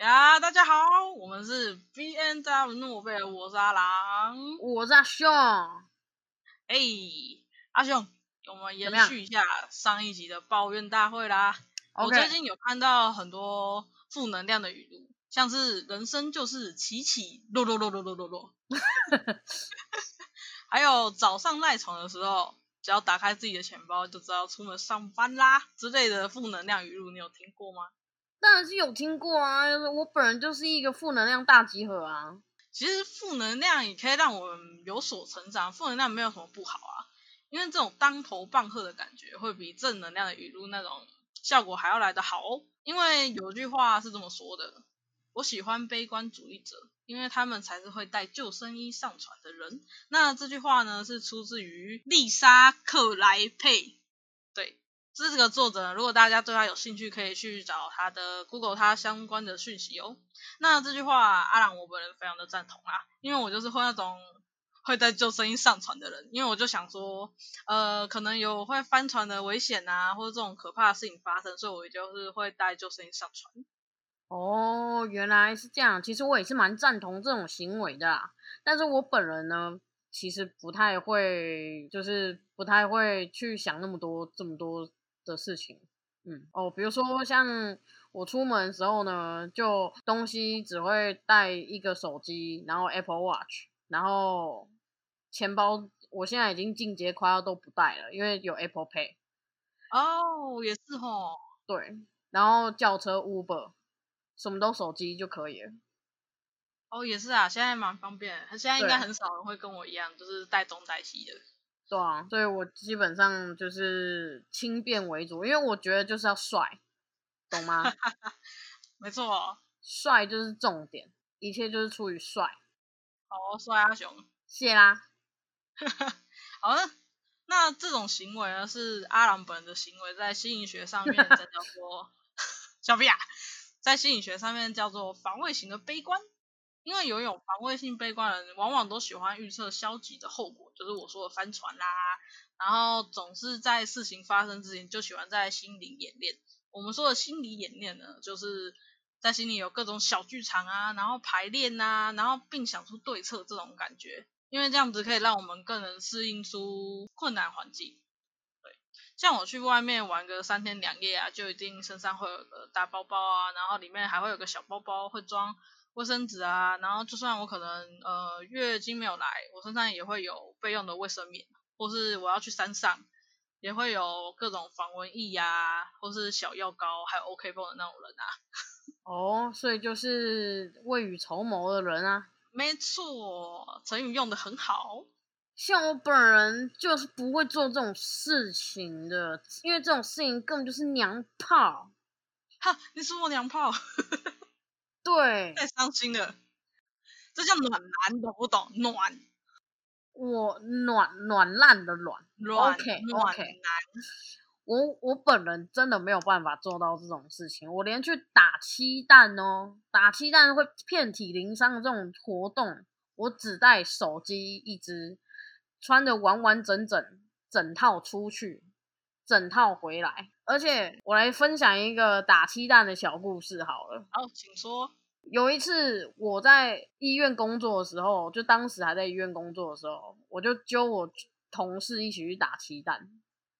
呀，大家好，我们是 B N W 诺贝尔，我是阿郎，我是阿雄。哎，阿雄，我们延续一下上一集的抱怨大会啦。我最近有看到很多负能量的语录，像是人生就是起起落落落落落落落，还有早上赖床的时候，只要打开自己的钱包就知道出门上班啦之类的负能量语录，你有听过吗？当然是有听过啊，我本人就是一个负能量大集合啊。其实负能量也可以让我们有所成长，负能量没有什么不好啊。因为这种当头棒喝的感觉，会比正能量的语录那种效果还要来得好哦。因为有句话是这么说的：我喜欢悲观主义者，因为他们才是会带救生衣上船的人。那这句话呢，是出自于丽莎克莱佩。对这个作者，如果大家对他有兴趣，可以去找他的 Google 他相关的讯息哦。那这句话，阿朗我本人非常的赞同啊，因为我就是会那种会带救生衣上船的人，因为我就想说，呃，可能有会翻船的危险啊，或者这种可怕的事情发生，所以我就是会带救生衣上船。哦，原来是这样，其实我也是蛮赞同这种行为的，但是我本人呢，其实不太会，就是不太会去想那么多这么多。的事情，嗯哦，比如说像我出门的时候呢，就东西只会带一个手机，然后 Apple Watch，然后钱包，我现在已经进阶快要都不带了，因为有 Apple Pay。哦，也是哦，对，然后轿车 Uber，什么都手机就可以了。哦，也是啊，现在蛮方便，现在应该很少人会跟我一样，就是带东带西的。对啊，所以我基本上就是轻便为主，因为我觉得就是要帅，懂吗？没错，帅就是重点，一切就是出于帅。好，帅阿雄，谢啦。好了，那这种行为呢，是阿郎本人的行为，在心理学上面叫做 小屁啊，在心理学上面叫做防卫型的悲观。因为拥有防卫性悲观的人，往往都喜欢预测消极的后果，就是我说的翻船啦。然后总是在事情发生之前就喜欢在心里演练。我们说的心理演练呢，就是在心里有各种小剧场啊，然后排练呐，然后并想出对策这种感觉。因为这样子可以让我们更能适应出困难环境。对，像我去外面玩个三天两夜啊，就一定身上会有个大包包啊，然后里面还会有个小包包会装。卫生纸啊，然后就算我可能呃月经没有来，我身上也会有备用的卫生棉，或是我要去山上，也会有各种防蚊液呀，或是小药膏，还有 OK 绷的那种人啊。哦，所以就是未雨绸缪的人啊。没错，成语用的很好。像我本人就是不会做这种事情的，因为这种事情根本就是娘炮。哈，你是我娘炮？对，太伤心了，这叫暖男，懂不懂？暖，我暖暖烂的暖，OK OK。我我本人真的没有办法做到这种事情，我连去打气弹哦，打气弹会遍体鳞伤的这种活动，我只带手机一只，穿的完完整整整套出去，整套回来。而且我来分享一个打气弹的小故事好了。好，请说。有一次我在医院工作的时候，就当时还在医院工作的时候，我就揪我同事一起去打气弹，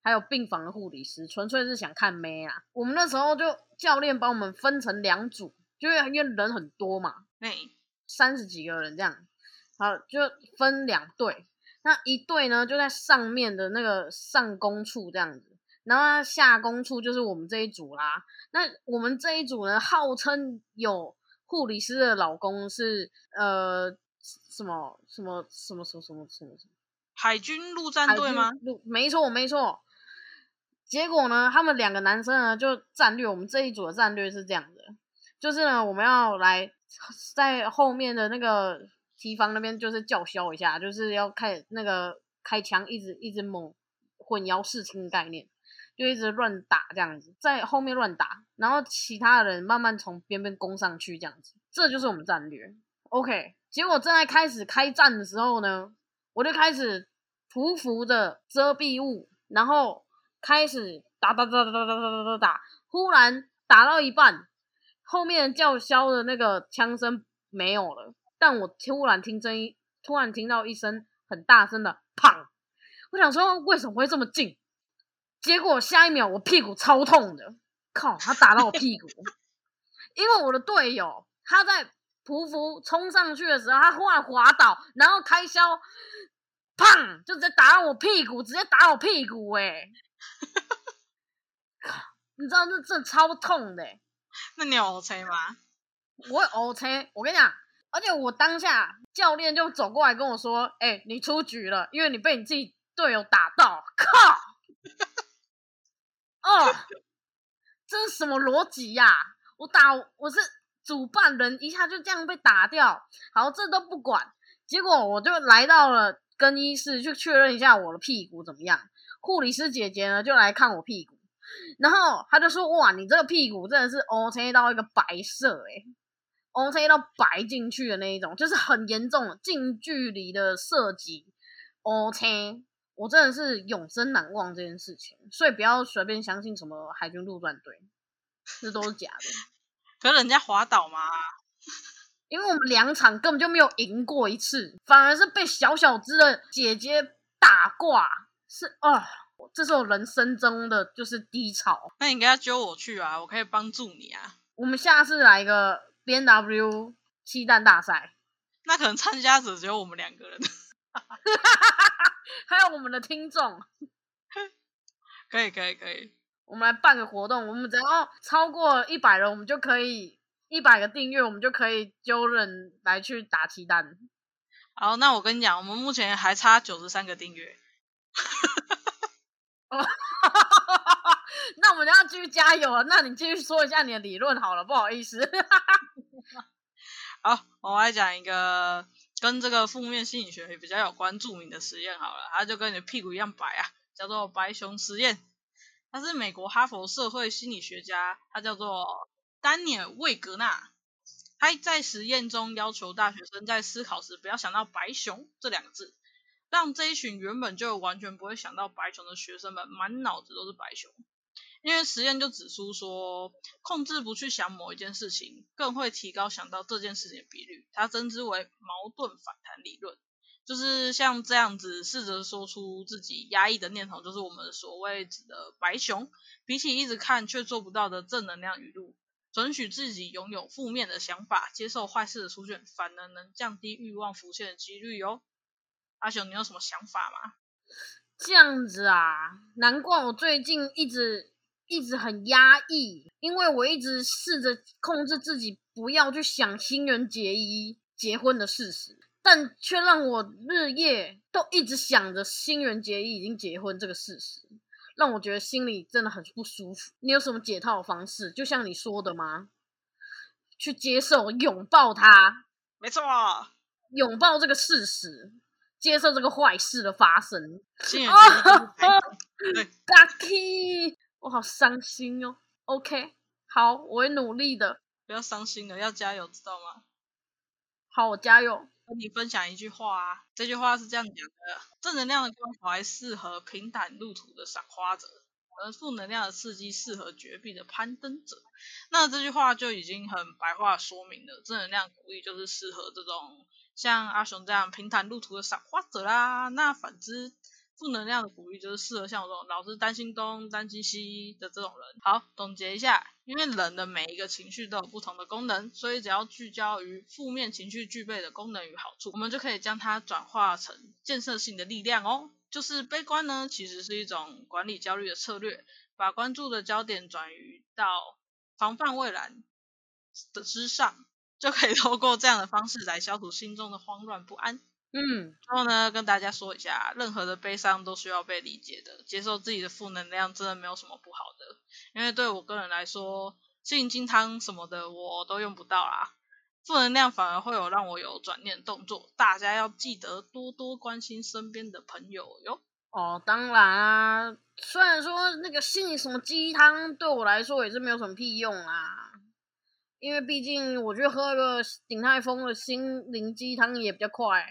还有病房的护理师，纯粹是想看妹啊。我们那时候就教练把我们分成两组，就因为人很多嘛，哎，三十几个人这样，好就分两队。那一队呢就在上面的那个上工处这样子。然后下工处就是我们这一组啦。那我们这一组呢，号称有护理师的老公是呃什么什么什么什么什么什么什么海军陆战队吗？陆没错没错。结果呢，他们两个男生呢就战略，我们这一组的战略是这样的，就是呢我们要来在后面的那个提防那边就是叫嚣一下，就是要开那个开枪，一直一直猛混淆视听概念。就一直乱打这样子，在后面乱打，然后其他人慢慢从边边攻上去这样子，这就是我们战略。OK，结果正在开始开战的时候呢，我就开始匍匐着遮蔽物，然后开始打打打打打打打打打，忽然打到一半，后面叫嚣的那个枪声没有了，但我突然听声音，突然听到一声很大声的“砰”，我想说为什么会这么近？结果下一秒我屁股超痛的，靠，他打到我屁股，因为我的队友他在匍匐冲上去的时候，他忽然滑倒，然后开销，砰，就直接打到我屁股，直接打我屁股，哎，靠，你知道那真的超痛的。那你有 OK 吗？我 OK，我跟你讲，而且我当下教练就走过来跟我说：“哎，你出局了，因为你被你自己队友打到。”靠！哦，这是什么逻辑呀？我打我是主办人，一下就这样被打掉。好，这都不管，结果我就来到了更衣室，去确认一下我的屁股怎么样。护理师姐姐呢，就来看我屁股。然后她就说：“哇，你这个屁股真的是 O C 到一个白色，诶 o C 到白进去的那一种，就是很严重，近距离的射击，OK，我真的是永生难忘这件事情。所以不要随便相信什么海军陆战队，这都是假的。可是人家滑倒嘛，因为我们两场根本就没有赢过一次，反而是被小小只的姐姐打挂，是哦。”这是我人生中的就是低潮。那你应该要揪我去啊，我可以帮助你啊。我们下次来一个 B N W 七蛋大赛。那可能参加者只有我们两个人。还有我们的听众。可以可以可以，我们来办个活动，我们只要超过一百人，我们就可以一百个订阅，我们就可以揪人来去打鸡蛋。好，那我跟你讲，我们目前还差九十三个订阅。哦，那我们要继续加油啊！那你继续说一下你的理论好了，不好意思。好，我来讲一个跟这个负面心理学比较有关著名的实验好了，它就跟你的屁股一样白啊，叫做白熊实验。它是美国哈佛社会心理学家，他叫做丹尼尔·魏格纳。他在实验中要求大学生在思考时不要想到白熊这两个字。让这一群原本就完全不会想到白熊的学生们满脑子都是白熊，因为实验就指出说，控制不去想某一件事情，更会提高想到这件事情的比率。它称之为矛盾反弹理论，就是像这样子试着说出自己压抑的念头，就是我们所谓指的白熊。比起一直看却做不到的正能量语录，准许自己拥有负面的想法，接受坏事的出现，反而能降低欲望浮现的几率哟。阿雄，你有什么想法吗？这样子啊，难怪我最近一直一直很压抑，因为我一直试着控制自己不要去想新人结衣结婚的事实，但却让我日夜都一直想着新人结衣已经结婚这个事实，让我觉得心里真的很不舒服。你有什么解套的方式？就像你说的吗？去接受、拥抱他，没错，拥抱这个事实。接受这个坏事的发生。对，Lucky，我好伤心哦。OK，好，我会努力的。不要伤心了，要加油，知道吗？好，我加油。跟你分享一句话啊，这句话是这样讲的：正能量的关怀适合平坦路途的赏花者，而负能量的刺激适合绝壁的攀登者。那这句话就已经很白话说明了，正能量鼓励就是适合这种。像阿雄这样平坦路途的赏花者啦，那反之负能量的鼓励就是适合像我这种老是担心东担心西的这种人。好，总结一下，因为人的每一个情绪都有不同的功能，所以只要聚焦于负面情绪具备的功能与好处，我们就可以将它转化成建设性的力量哦。就是悲观呢，其实是一种管理焦虑的策略，把关注的焦点转移到防范未然的之上。就可以透过这样的方式来消除心中的慌乱不安。嗯，然后呢，跟大家说一下，任何的悲伤都需要被理解的，接受自己的负能量真的没有什么不好的。因为对我个人来说，心灵鸡汤什么的我都用不到啦，负能量反而会有让我有转念动作。大家要记得多多关心身边的朋友哟。哦，当然啊，虽然说那个心灵什么鸡汤对我来说也是没有什么屁用啊。因为毕竟，我觉得喝个鼎泰丰的心灵鸡汤也比较快。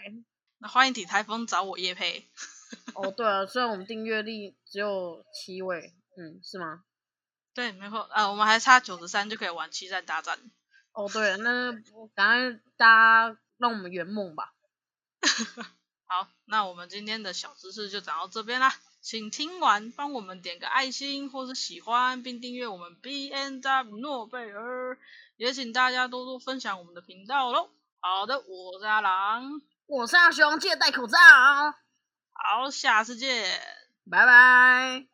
那欢迎鼎泰丰找我叶配。哦，对啊，虽然我们订阅率只有七位，嗯，是吗？对，没错，呃，我们还差九十三就可以玩七战大战。哦，对了，那赶快大家让我们圆梦吧。好，那我们今天的小知识就讲到这边啦，请听完帮我们点个爱心或是喜欢，并订阅我们 B N W 诺贝尔，也请大家多多分享我们的频道喽。好的，我是阿郎，我是阿雄，记得戴口罩。好，下次见，拜拜。